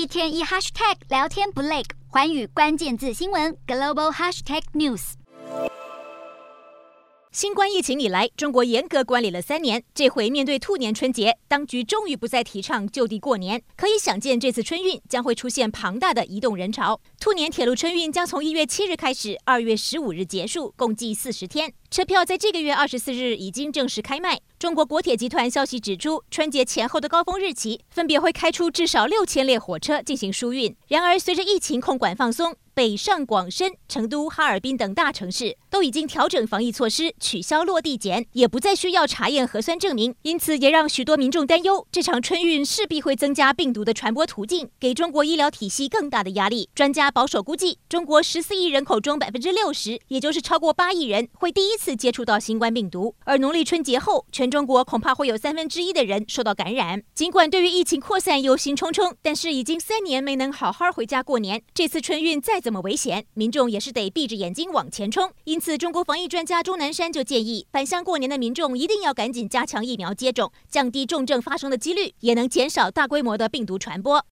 一天一 hashtag 聊天不累，寰宇关键字新闻 global hashtag news。新冠疫情以来，中国严格管理了三年，这回面对兔年春节，当局终于不再提倡就地过年。可以想见，这次春运将会出现庞大的移动人潮。兔年铁路春运将从一月七日开始，二月十五日结束，共计四十天。车票在这个月二十四日已经正式开卖。中国国铁集团消息指出，春节前后的高峰日期，分别会开出至少六千列火车进行疏运。然而，随着疫情控管放松，北上广深、成都、哈尔滨等大城市都已经调整防疫措施，取消落地检，也不再需要查验核酸证明。因此，也让许多民众担忧，这场春运势必会增加病毒的传播途径，给中国医疗体系更大的压力。专家保守估计，中国十四亿人口中百分之六十，也就是超过八亿人，会第一次接触到新冠病毒，而农历春节后全，中国恐怕会有三分之一的人受到感染。尽管对于疫情扩散忧心忡忡，但是已经三年没能好好回家过年，这次春运再怎么危险，民众也是得闭着眼睛往前冲。因此，中国防疫专家钟南山就建议，返乡过年的民众一定要赶紧加强疫苗接种，降低重症发生的几率，也能减少大规模的病毒传播。